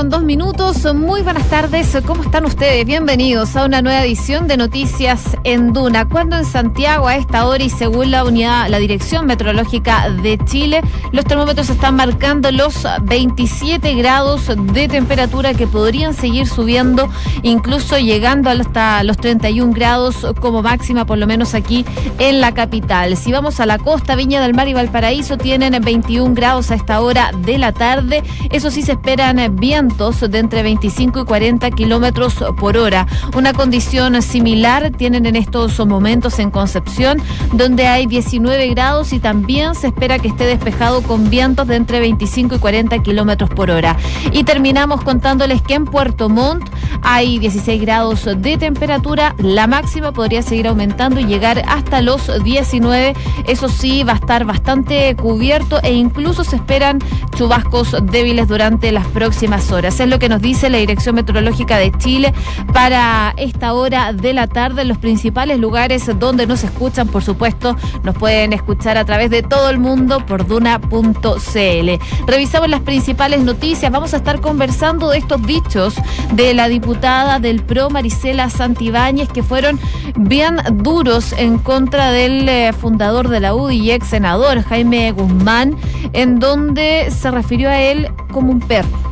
con dos minutos. Muy buenas tardes. ¿Cómo están ustedes? Bienvenidos a una nueva edición de Noticias en Duna. Cuando en Santiago a esta hora y según la unidad, la Dirección Meteorológica de Chile, los termómetros están marcando los 27 grados de temperatura que podrían seguir subiendo, incluso llegando hasta los 31 grados como máxima, por lo menos aquí en la capital. Si vamos a la costa, Viña del Mar y Valparaíso tienen 21 grados a esta hora de la tarde. Eso sí se esperan de entre 25 y 40 kilómetros por hora. Una condición similar tienen en estos momentos en Concepción, donde hay 19 grados y también se espera que esté despejado con vientos de entre 25 y 40 kilómetros por hora. Y terminamos contándoles que en Puerto Montt hay 16 grados de temperatura. La máxima podría seguir aumentando y llegar hasta los 19. Eso sí, va a estar bastante cubierto e incluso se esperan chubascos débiles durante las próximas horas. Es lo que nos dice la Dirección Meteorológica de Chile para esta hora de la tarde en los principales lugares donde nos escuchan, por supuesto, nos pueden escuchar a través de todo el mundo por duna.cl. Revisamos las principales noticias, vamos a estar conversando de estos dichos de la diputada del PRO, Marisela Santibáñez, que fueron bien duros en contra del eh, fundador de la UDI y ex senador Jaime Guzmán, en donde se refirió a él como un perro.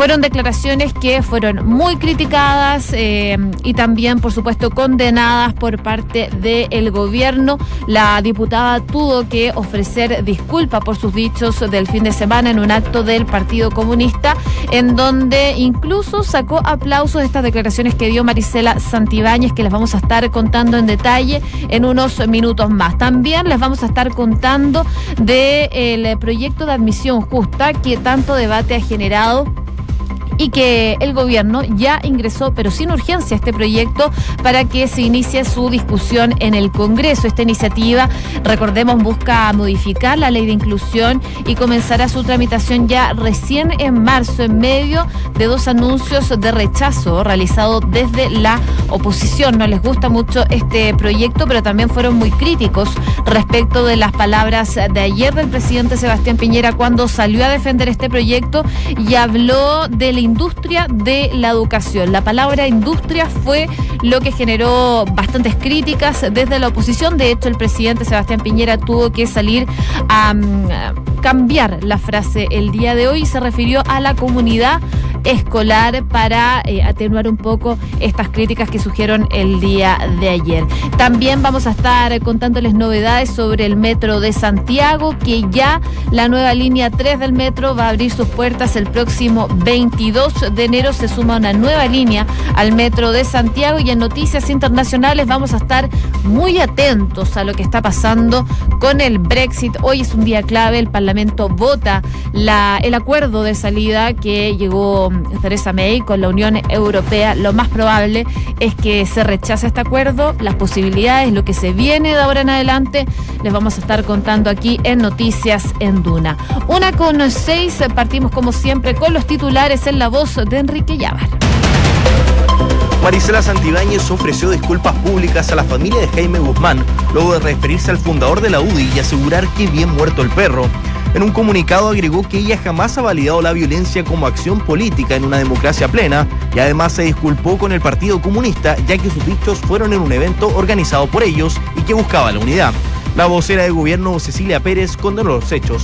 Fueron declaraciones que fueron muy criticadas eh, y también, por supuesto, condenadas por parte del gobierno. La diputada tuvo que ofrecer disculpa por sus dichos del fin de semana en un acto del Partido Comunista, en donde incluso sacó aplausos de estas declaraciones que dio Marisela Santibáñez, que les vamos a estar contando en detalle en unos minutos más. También les vamos a estar contando del proyecto de admisión justa que tanto debate ha generado y que el gobierno ya ingresó, pero sin urgencia, este proyecto para que se inicie su discusión en el Congreso. Esta iniciativa, recordemos, busca modificar la ley de inclusión y comenzará su tramitación ya recién en marzo, en medio de dos anuncios de rechazo realizados desde la oposición. No les gusta mucho este proyecto, pero también fueron muy críticos respecto de las palabras de ayer del presidente Sebastián Piñera cuando salió a defender este proyecto y habló de la industria de la educación. La palabra industria fue lo que generó bastantes críticas desde la oposición. De hecho, el presidente Sebastián Piñera tuvo que salir a, mm, cambiar la frase el día de hoy se refirió a la comunidad escolar para eh, atenuar un poco estas críticas que surgieron el día de ayer. También vamos a estar contándoles novedades sobre el metro de Santiago, que ya la nueva línea 3 del metro va a abrir sus puertas el próximo 22 de enero. Se suma una nueva línea al metro de Santiago y en noticias internacionales vamos a estar muy atentos a lo que está pasando con el Brexit. Hoy es un día clave, el Parlamento vota la, el acuerdo de salida que llegó Theresa May con la Unión Europea, lo más probable es que se rechace este acuerdo. Las posibilidades, lo que se viene de ahora en adelante, les vamos a estar contando aquí en Noticias en Duna. Una con seis, partimos como siempre con los titulares en la voz de Enrique Llávar. Marisela Santibáñez ofreció disculpas públicas a la familia de Jaime Guzmán, luego de referirse al fundador de la UDI y asegurar que bien muerto el perro. En un comunicado agregó que ella jamás ha validado la violencia como acción política en una democracia plena y además se disculpó con el Partido Comunista ya que sus dichos fueron en un evento organizado por ellos y que buscaba la unidad. La vocera de gobierno Cecilia Pérez condenó los hechos.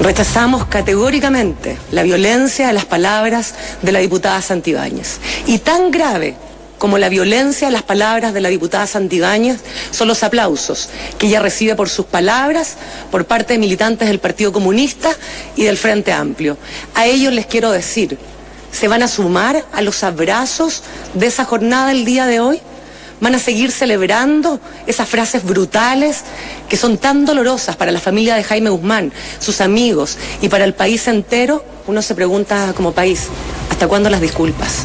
Rechazamos categóricamente la violencia de las palabras de la diputada Santibáñez. Y tan grave como la violencia, las palabras de la diputada Santibáñez son los aplausos que ella recibe por sus palabras por parte de militantes del Partido Comunista y del Frente Amplio. A ellos les quiero decir, ¿se van a sumar a los abrazos de esa jornada el día de hoy? ¿Van a seguir celebrando esas frases brutales que son tan dolorosas para la familia de Jaime Guzmán, sus amigos y para el país entero? Uno se pregunta como país, ¿hasta cuándo las disculpas?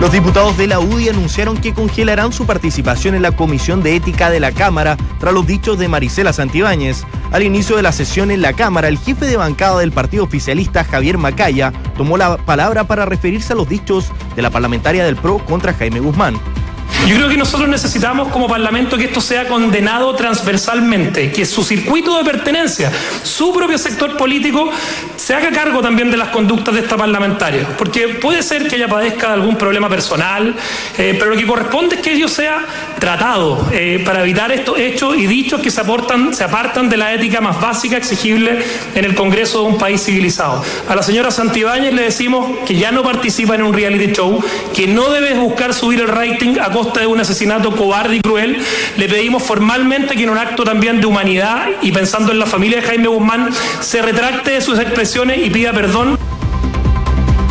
Los diputados de la UDI anunciaron que congelarán su participación en la Comisión de Ética de la Cámara tras los dichos de Marisela Santibáñez. Al inicio de la sesión en la Cámara, el jefe de bancada del partido oficialista, Javier Macaya, tomó la palabra para referirse a los dichos de la parlamentaria del PRO contra Jaime Guzmán. Yo creo que nosotros necesitamos como Parlamento que esto sea condenado transversalmente, que su circuito de pertenencia, su propio sector político, se haga cargo también de las conductas de esta parlamentaria, porque puede ser que ella padezca de algún problema personal, eh, pero lo que corresponde es que ello sea tratado eh, para evitar estos hechos y dichos que se, aportan, se apartan de la ética más básica exigible en el Congreso de un país civilizado. A la señora Santibáñez le decimos que ya no participa en un reality show, que no debe buscar subir el rating a costa de un asesinato cobarde y cruel. Le pedimos formalmente que en un acto también de humanidad y pensando en la familia de Jaime Guzmán se retracte de sus expresiones y pida perdón.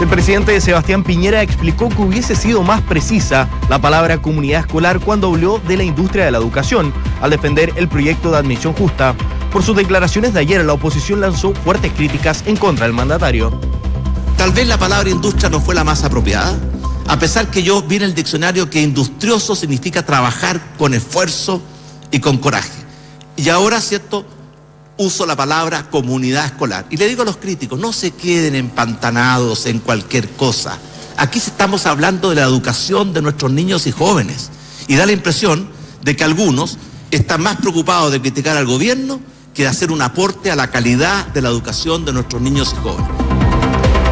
El presidente Sebastián Piñera explicó que hubiese sido más precisa la palabra comunidad escolar cuando habló de la industria de la educación, al defender el proyecto de admisión justa. Por sus declaraciones de ayer, la oposición lanzó fuertes críticas en contra del mandatario. Tal vez la palabra industria no fue la más apropiada, a pesar que yo vi en el diccionario que industrioso significa trabajar con esfuerzo y con coraje. Y ahora, ¿cierto? Uso la palabra comunidad escolar. Y le digo a los críticos, no se queden empantanados en cualquier cosa. Aquí estamos hablando de la educación de nuestros niños y jóvenes. Y da la impresión de que algunos están más preocupados de criticar al gobierno que de hacer un aporte a la calidad de la educación de nuestros niños y jóvenes.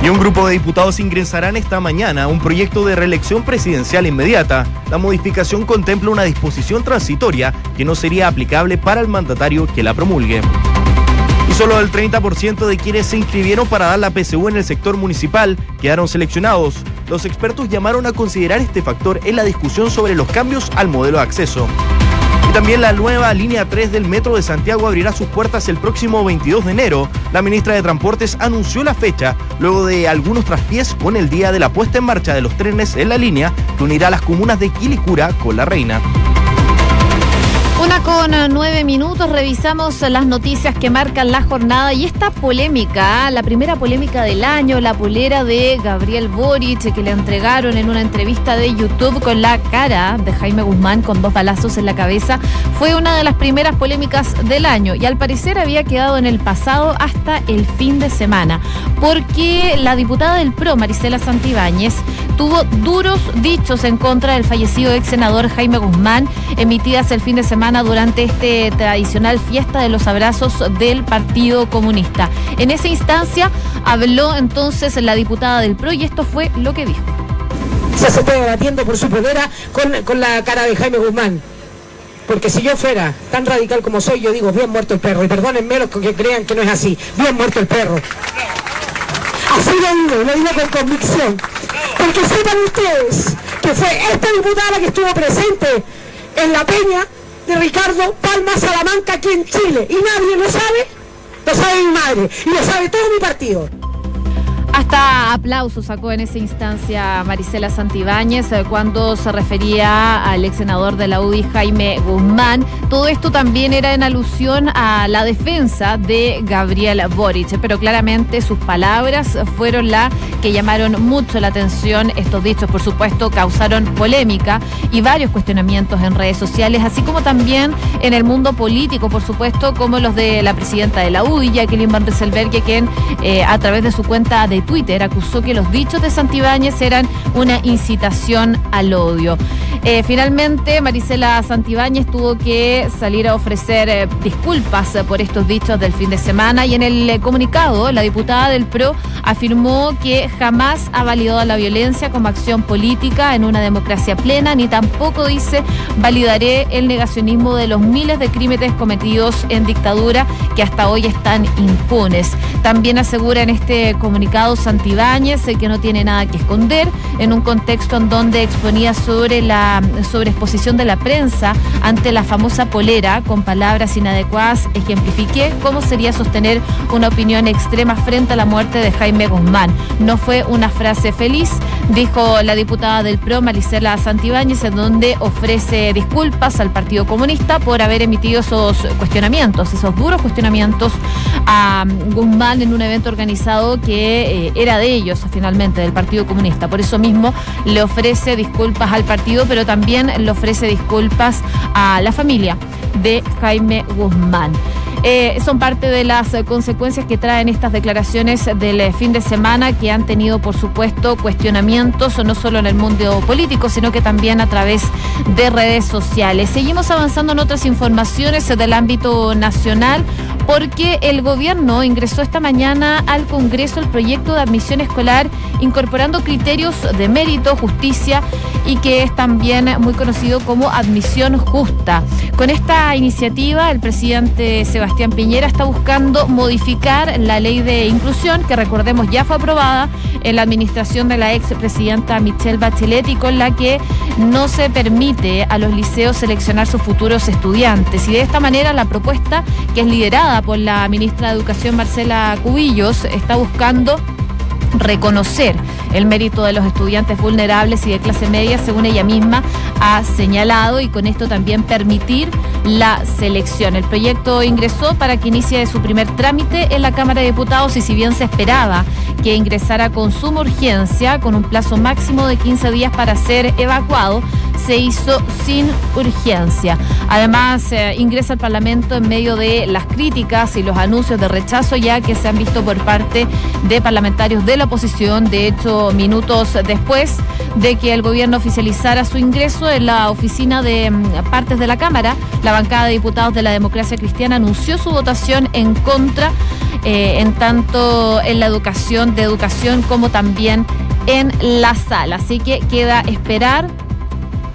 Y un grupo de diputados ingresarán esta mañana a un proyecto de reelección presidencial inmediata. La modificación contempla una disposición transitoria que no sería aplicable para el mandatario que la promulgue. Y solo el 30% de quienes se inscribieron para dar la PSU en el sector municipal quedaron seleccionados. Los expertos llamaron a considerar este factor en la discusión sobre los cambios al modelo de acceso. También la nueva línea 3 del Metro de Santiago abrirá sus puertas el próximo 22 de enero. La ministra de Transportes anunció la fecha luego de algunos traspiés con el día de la puesta en marcha de los trenes en la línea que unirá las comunas de Quilicura con La Reina. Una con eh, nueve minutos, revisamos las noticias que marcan la jornada y esta polémica, ¿ah? la primera polémica del año, la polera de Gabriel Boric que le entregaron en una entrevista de YouTube con la cara de Jaime Guzmán con dos balazos en la cabeza, fue una de las primeras polémicas del año y al parecer había quedado en el pasado hasta el fin de semana, porque la diputada del PRO, Marisela Santibáñez, tuvo duros dichos en contra del fallecido ex senador Jaime Guzmán, emitidas el fin de semana durante este tradicional fiesta de los abrazos del Partido Comunista. En esa instancia habló entonces la diputada del PRO y esto fue lo que dijo. Se está debatiendo por su poder con, la cara de Jaime Guzmán. Porque si yo fuera tan radical como soy, yo digo, bien muerto el perro. Y perdónenme los que crean que no es así. Bien muerto el perro. Así lo digo, lo digo con convicción. Porque sepan ustedes que fue esta diputada que estuvo presente en la peña de Ricardo Palma Salamanca aquí en Chile. Y nadie lo sabe, lo sabe mi madre y lo sabe todo mi partido. Hasta aplausos sacó en esa instancia Marisela Santibáñez eh, cuando se refería al ex senador de la UDI Jaime Guzmán. Todo esto también era en alusión a la defensa de Gabriel Boric, pero claramente sus palabras fueron las que llamaron mucho la atención. Estos dichos, por supuesto, causaron polémica y varios cuestionamientos en redes sociales, así como también en el mundo político, por supuesto, como los de la presidenta de la UDI, Jacqueline Van Rieselberg, quien eh, a través de su cuenta de Twitter acusó que los dichos de Santibáñez eran una incitación al odio. Eh, finalmente, Marisela Santibáñez tuvo que salir a ofrecer eh, disculpas por estos dichos del fin de semana y en el eh, comunicado la diputada del PRO afirmó que jamás ha validado la violencia como acción política en una democracia plena, ni tampoco dice validaré el negacionismo de los miles de crímenes cometidos en dictadura que hasta hoy están impunes. También asegura en este comunicado Santibáñez, que no tiene nada que esconder, en un contexto en donde exponía sobre la sobreexposición de la prensa ante la famosa polera con palabras inadecuadas, ejemplifiqué cómo sería sostener una opinión extrema frente a la muerte de Jaime Guzmán. No fue una frase feliz, dijo la diputada del PRO, Marisela Santibáñez, en donde ofrece disculpas al Partido Comunista por haber emitido esos cuestionamientos, esos duros cuestionamientos a Guzmán en un evento organizado que eh, era de ellos finalmente, del Partido Comunista. Por eso mismo le ofrece disculpas al partido, pero también le ofrece disculpas a la familia de Jaime Guzmán. Eh, son parte de las consecuencias que traen estas declaraciones del eh, fin de semana que han tenido, por supuesto, cuestionamientos no solo en el mundo político, sino que también a través de redes sociales. Seguimos avanzando en otras informaciones del ámbito nacional porque el gobierno ingresó esta mañana al Congreso el proyecto de admisión escolar incorporando criterios de mérito, justicia y que es también muy conocido como admisión justa. Con esta iniciativa, el presidente Sebastián Piñera está buscando modificar la ley de inclusión, que recordemos ya fue aprobada en la administración de la expresidenta Michelle Bachelet y con la que no se permite a los liceos seleccionar sus futuros estudiantes. Y de esta manera la propuesta, que es liderada por la ministra de Educación Marcela Cubillos, está buscando reconocer el mérito de los estudiantes vulnerables y de clase media, según ella misma ha señalado, y con esto también permitir la selección. El proyecto ingresó para que inicie su primer trámite en la Cámara de Diputados y si bien se esperaba que ingresara con suma urgencia, con un plazo máximo de 15 días para ser evacuado, se hizo sin urgencia. Además, eh, ingresa al Parlamento en medio de las críticas y los anuncios de rechazo ya que se han visto por parte de parlamentarios de la oposición. De hecho, minutos después de que el gobierno oficializara su ingreso en la oficina de mm, partes de la Cámara, la bancada de diputados de la democracia cristiana anunció su votación en contra, eh, en tanto en la educación, de educación como también en la sala. Así que queda esperar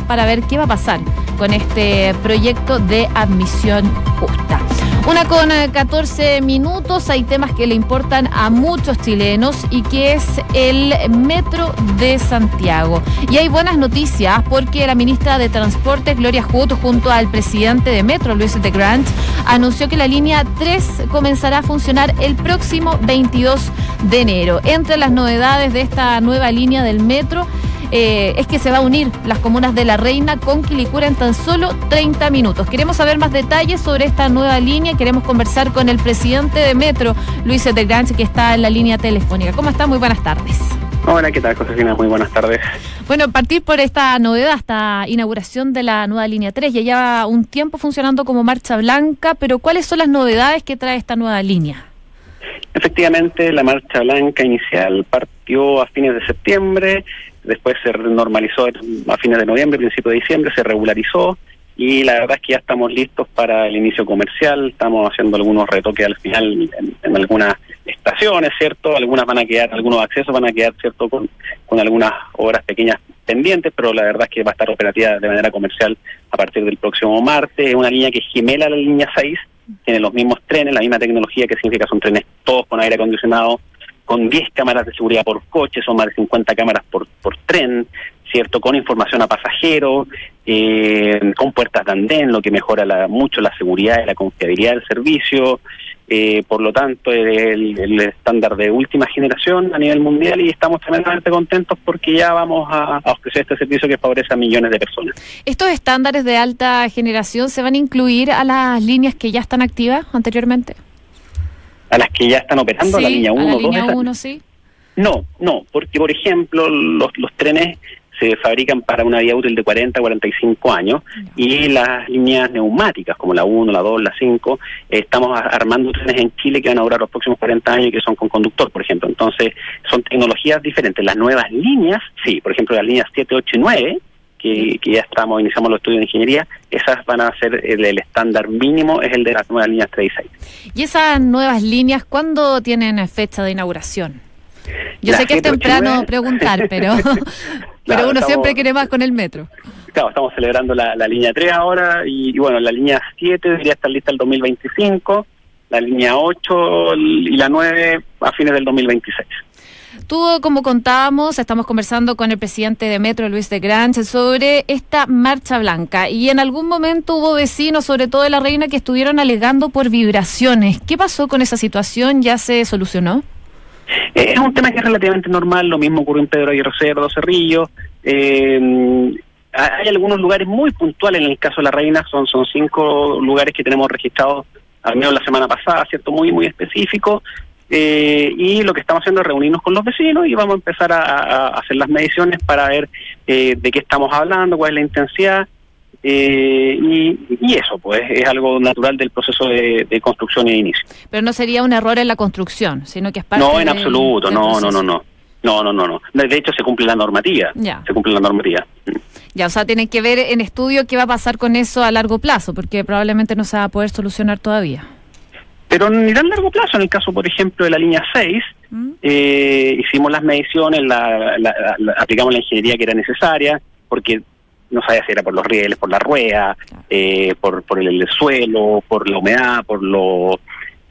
para ver qué va a pasar con este proyecto de admisión justa. Una con 14 eh, minutos, hay temas que le importan a muchos chilenos y que es el Metro de Santiago. Y hay buenas noticias porque la ministra de Transporte, Gloria Hood, junto al presidente de Metro, Luis de Grant, anunció que la línea 3 comenzará a funcionar el próximo 22 de enero. Entre las novedades de esta nueva línea del Metro, eh, es que se va a unir las comunas de La Reina con Quilicura en tan solo 30 minutos. Queremos saber más detalles sobre esta nueva línea. Queremos conversar con el presidente de Metro, Luis Etegranche, que está en la línea telefónica. ¿Cómo está? Muy buenas tardes. Hola, ¿qué tal, Josefina? Muy buenas tardes. Bueno, partir por esta novedad, esta inauguración de la nueva línea 3. Ya lleva un tiempo funcionando como marcha blanca, pero ¿cuáles son las novedades que trae esta nueva línea? Efectivamente, la marcha blanca inicial partió a fines de septiembre, después se normalizó a fines de noviembre, principio de diciembre, se regularizó y la verdad es que ya estamos listos para el inicio comercial, estamos haciendo algunos retoques al final en, algunas estaciones, ¿cierto? Algunas van a quedar, algunos accesos van a quedar, ¿cierto? Con, con algunas obras pequeñas pendientes, pero la verdad es que va a estar operativa de manera comercial a partir del próximo martes. Es una línea que gemela la línea 6, tiene los mismos trenes, la misma tecnología, que significa son trenes todos con aire acondicionado, con 10 cámaras de seguridad por coche, son más de 50 cámaras por, por tren, ¿cierto? Con información a pasajeros, eh, con puertas de andén, lo que mejora la, mucho la seguridad y la confiabilidad del servicio. Eh, por lo tanto, es el, estándar de última generación a nivel mundial y estamos tremendamente contentos porque ya vamos a, ofrecer este servicio que favorece a millones de personas. ¿Estos estándares de alta generación se van a incluir a las líneas que ya están activas anteriormente? A las que ya están operando, la línea 1, 2. sí. No, no, porque por ejemplo los, los trenes se fabrican para una vida útil de 40 a 45 años y las líneas neumáticas como la 1, la 2, la 5, estamos armando trenes en Chile que van a durar los próximos 40 años y que son con conductor, por ejemplo. Entonces, son tecnologías diferentes. Las nuevas líneas, sí, por ejemplo, las líneas 7, 8 y 9 que, ya estamos, iniciamos los estudios de ingeniería, esas van a ser el, estándar mínimo, es el de las nuevas líneas 3 y 6. ¿Y esas nuevas líneas cuándo tienen fecha de inauguración? Yo sé que es temprano preguntar, pero, pero uno siempre quiere más con el metro. Claro, estamos celebrando la, línea 3 ahora y, y, bueno, la línea 7 debería estar lista el 2025, la línea 8 y la 9 a fines del 2026. Tú, como contábamos, estamos conversando con el presidente de Metro, Luis de Granche, sobre esta marcha blanca. Y en algún momento hubo vecinos, sobre todo de la reina, que estuvieron alegando por vibraciones. ¿Qué pasó con esa situación? ¿Ya se solucionó? Eh, es un tema que es relativamente normal. Lo mismo ocurrió en Pedro Aguirre Cerdo, Cerrillo. Eh, hay algunos lugares muy puntuales en el caso de la reina. Son, son cinco lugares que tenemos registrados al menos la semana pasada, ¿cierto? Muy, muy específico. Eh, y lo que estamos haciendo es reunirnos con los vecinos y vamos a empezar a, hacer las mediciones para ver eh, de qué estamos hablando, cuál es la intensidad. Eh, y, eso, pues, es algo natural del proceso de, construcción y de inicio. Pero no sería un error en la construcción, sino que es parte No, en absoluto, no, no, no, no. No, no, no, no. De hecho, se cumple la normativa. Ya. Se cumple la normativa. Ya, o sea, tienen que ver en estudio qué va a pasar con eso a largo plazo, porque probablemente no se va a poder solucionar todavía. Pero ni tan largo plazo. En el caso, por ejemplo, de la línea 6, ¿Mm? eh, hicimos las mediciones, la, la- la- aplicamos la ingeniería que era necesaria, porque no sabía si era por los rieles, por la rueda, eh, por, por el, suelo, por la humedad, por los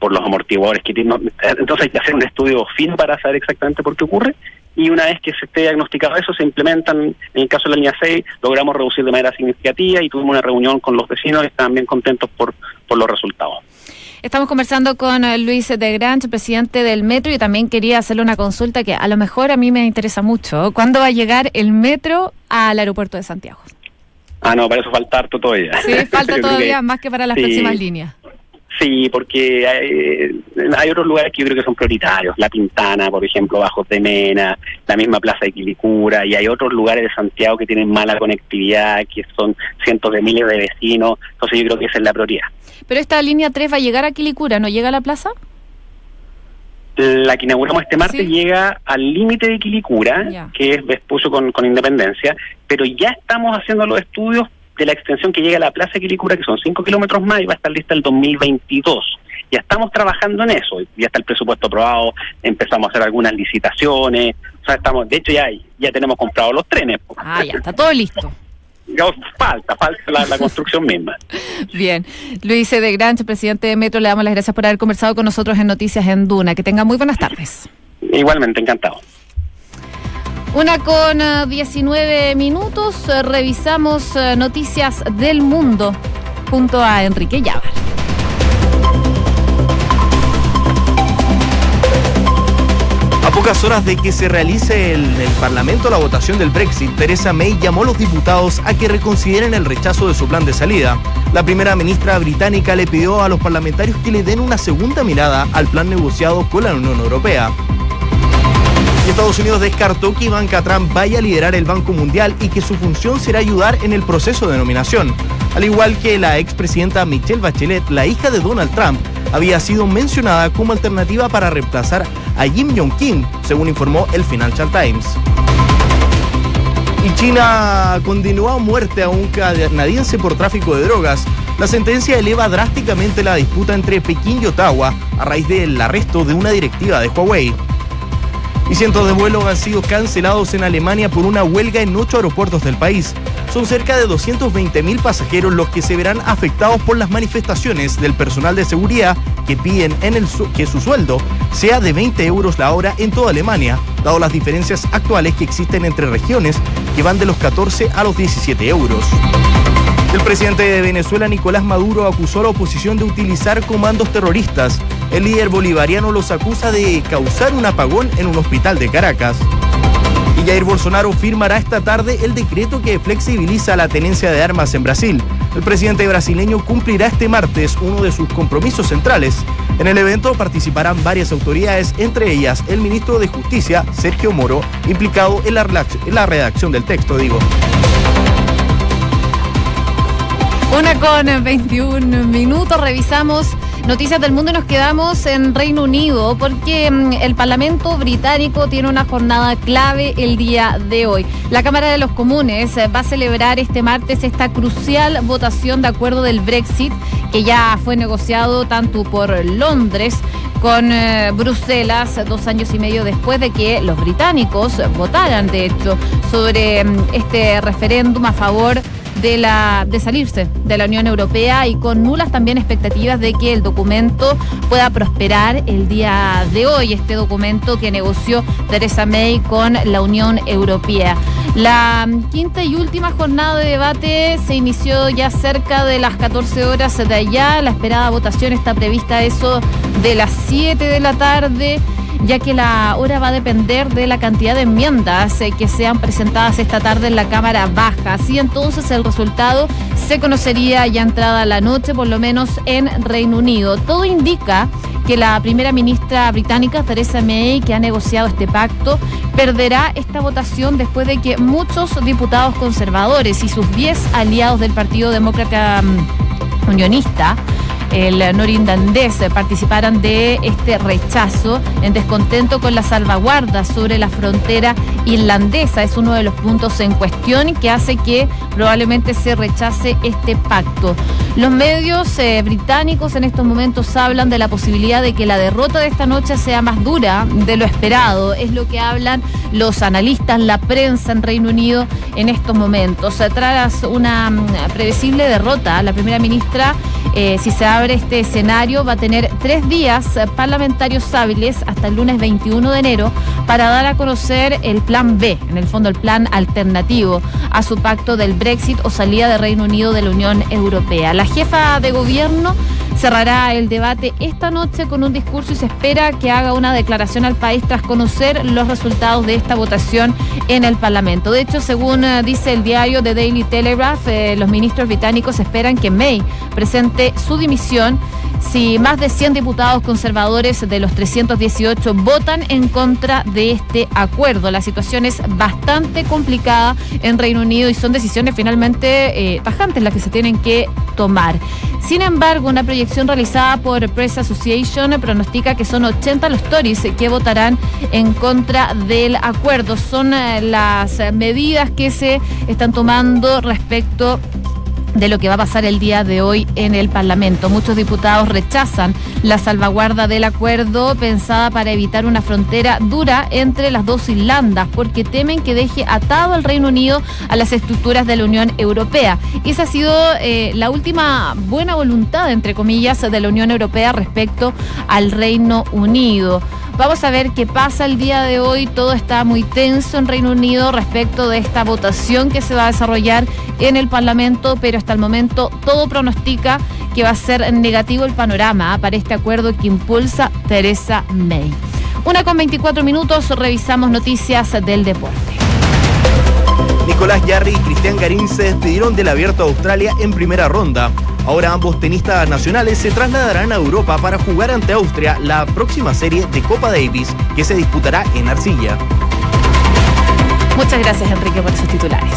por los amortiguadores que tiene. no, Entonces hay que hacer un estudio fino para saber exactamente por qué ocurre. Y una vez que se esté diagnosticado eso, se implementan, en el caso de la línea 6, logramos reducir de manera significativa y tuvimos una reunión con los vecinos que estaban bien contentos por, por los resultados. Estamos conversando con eh, Luis de Granch, presidente del metro, y también quería hacerle una consulta que a lo mejor a mí me interesa mucho. ¿Cuándo va a llegar el metro al aeropuerto de Santiago? Ah, no, para eso falta harto todavía. Sí, falta todavía que- más que para las sí. próximas líneas. Sí, porque hay, hay otros lugares que yo creo que son prioritarios. La Pintana, por ejemplo, Bajo de Mena, la misma Plaza de Quilicura, y hay otros lugares de Santiago que tienen mala conectividad, que son cientos de miles de vecinos. Entonces yo creo que esa es la prioridad. Pero esta línea 3 va a llegar a Quilicura, ¿no llega a la plaza? La que inauguramos este martes Sí. llega al límite de Quilicura, que es Vespucio con, con Independencia, pero ya estamos haciendo los estudios de la extensión que llega a la Plaza Quilicura, que son 5 kilómetros más y va a estar lista el 2022. Ya estamos trabajando en eso, ya está el presupuesto aprobado, empezamos a hacer algunas licitaciones, o sea, estamos, de hecho ya, ya tenemos comprados los trenes. Ah, ya, está todo listo. Falta, falta la, la construcción misma. Bien. Luis de Granch, presidente de Metro, le damos las gracias por haber conversado con nosotros en Noticias en Duna. Que tenga muy buenas tardes. Igualmente, encantado. Una con eh, 19 minutos, eh, revisamos eh, noticias del mundo junto a Enrique Llavar. A pocas horas de que se realice en el Parlamento la votación del Brexit, Theresa May llamó a los diputados a que reconsideren el rechazo de su plan de salida. La primera ministra británica le pidió a los parlamentarios que le den una segunda mirada al plan negociado con la Unión Europea. Estados Unidos descartó que Ivanka Trump vaya a liderar el Banco Mundial y que su función será ayudar en el proceso de nominación. Al igual que la expresidenta Michelle Bachelet, la hija de Donald Trump, había sido mencionada como alternativa para reemplazar a Kim Jong-kim, según informó el Financial Times. Y China condenó a muerte a un canadiense por tráfico de drogas. La sentencia eleva drásticamente la disputa entre Pekín y Ottawa a raíz del arresto de una directiva de Huawei. Y cientos de vuelos han sido cancelados en Alemania por una huelga en ocho aeropuertos del país. Son cerca de 220 mil pasajeros los que se verán afectados por las manifestaciones del personal de seguridad que piden en el su- que su sueldo sea de 20 euros la hora en toda Alemania, dado las diferencias actuales que existen entre regiones que van de los 14 a los 17 euros. El presidente de Venezuela, Nicolás Maduro, acusó a la oposición de utilizar comandos terroristas. El líder bolivariano los acusa de causar un apagón en un hospital de Caracas. Y Jair Bolsonaro firmará esta tarde el decreto que flexibiliza la tenencia de armas en Brasil. El presidente brasileño cumplirá este martes uno de sus compromisos centrales. En el evento participarán varias autoridades, entre ellas el ministro de Justicia, Sergio Moro, implicado en la, redacción del texto, digo. Una con 21 minutos, revisamos noticias del mundo nos quedamos en Reino Unido porque mm, el Parlamento británico tiene una jornada clave el día de hoy. La Cámara de los Comunes eh, va a celebrar este martes esta crucial votación de acuerdo del Brexit que ya fue negociado tanto por Londres con eh, Bruselas dos años y medio después de que los británicos votaran, de hecho, sobre mm, este referéndum a favor la de salirse de la Unión Europea y con nulas también expectativas de que el documento pueda prosperar el día de hoy, este documento que negoció Theresa May con la Unión Europea. La quinta y última jornada de debate se inició ya cerca de las 14 horas de allá. La esperada votación está prevista eso de las 7 de la tarde ya que la hora va a depender de la cantidad de enmiendas eh, que sean presentadas esta tarde en la Cámara Baja. Así entonces el resultado se conocería ya entrada la noche, por lo menos en Reino Unido. Todo indica que la primera ministra británica, Theresa May, que ha negociado este pacto, perderá esta votación después de que muchos diputados conservadores y sus 10 aliados del Partido Demócrata mm, Unionista el norindandés participaran de este rechazo en descontento con la salvaguarda sobre la frontera irlandesa. Es uno de los puntos en cuestión que hace que probablemente se rechace este pacto. Los medios eh, británicos en estos momentos hablan de la posibilidad de que la derrota de esta noche sea más dura de lo esperado. Es lo que hablan los analistas, la prensa en Reino Unido en estos momentos. Tras una mm, previsible derrota, la primera ministra, eh, si se este escenario, va a tener tres días parlamentarios hábiles hasta el lunes 21 de enero para dar a conocer el plan B, en el fondo el plan alternativo a su pacto del Brexit o salida de Reino Unido de la Unión Europea. La jefa de gobierno cerrará el debate esta noche con un discurso y se espera que haga una declaración al país tras conocer los resultados de esta votación en el Parlamento. De hecho, según eh, dice el diario The Daily Telegraph, eh, los ministros británicos esperan que May presente su dimisión si más de 100 diputados conservadores de los 318 votan en contra de este acuerdo. La situación es bastante complicada en Reino Unido y son decisiones finalmente eh, tajantes las que se tienen que tomar. Sin embargo, una proyección realizada por Press Association pronostica que son 80 los Tories que votarán en contra del acuerdo. Son eh, las medidas que se están tomando respecto de lo que va a pasar el día de hoy en el Parlamento. Muchos diputados rechazan la salvaguarda del acuerdo pensada para evitar una frontera dura entre las dos Irlandas, porque temen que deje atado al Reino Unido a las estructuras de la Unión Europea. Y esa ha sido eh, la última buena voluntad, entre comillas, de la Unión Europea respecto al Reino Unido. Vamos a ver qué pasa el día de hoy. Todo está muy tenso en Reino Unido respecto de esta votación que se va a desarrollar en el Parlamento, pero hasta el momento todo pronostica que va a ser negativo el panorama ¿ah? para este acuerdo que impulsa Teresa May. Una con 24 minutos, revisamos noticias del deporte. Nicolás Yarri y Cristian Garín se despidieron del Abierto de Australia en primera ronda. Ahora ambos tenistas nacionales se trasladarán a Europa para jugar ante Austria la próxima serie de Copa Davis que se disputará en Arcilla. Muchas gracias Enrique por esos titulares.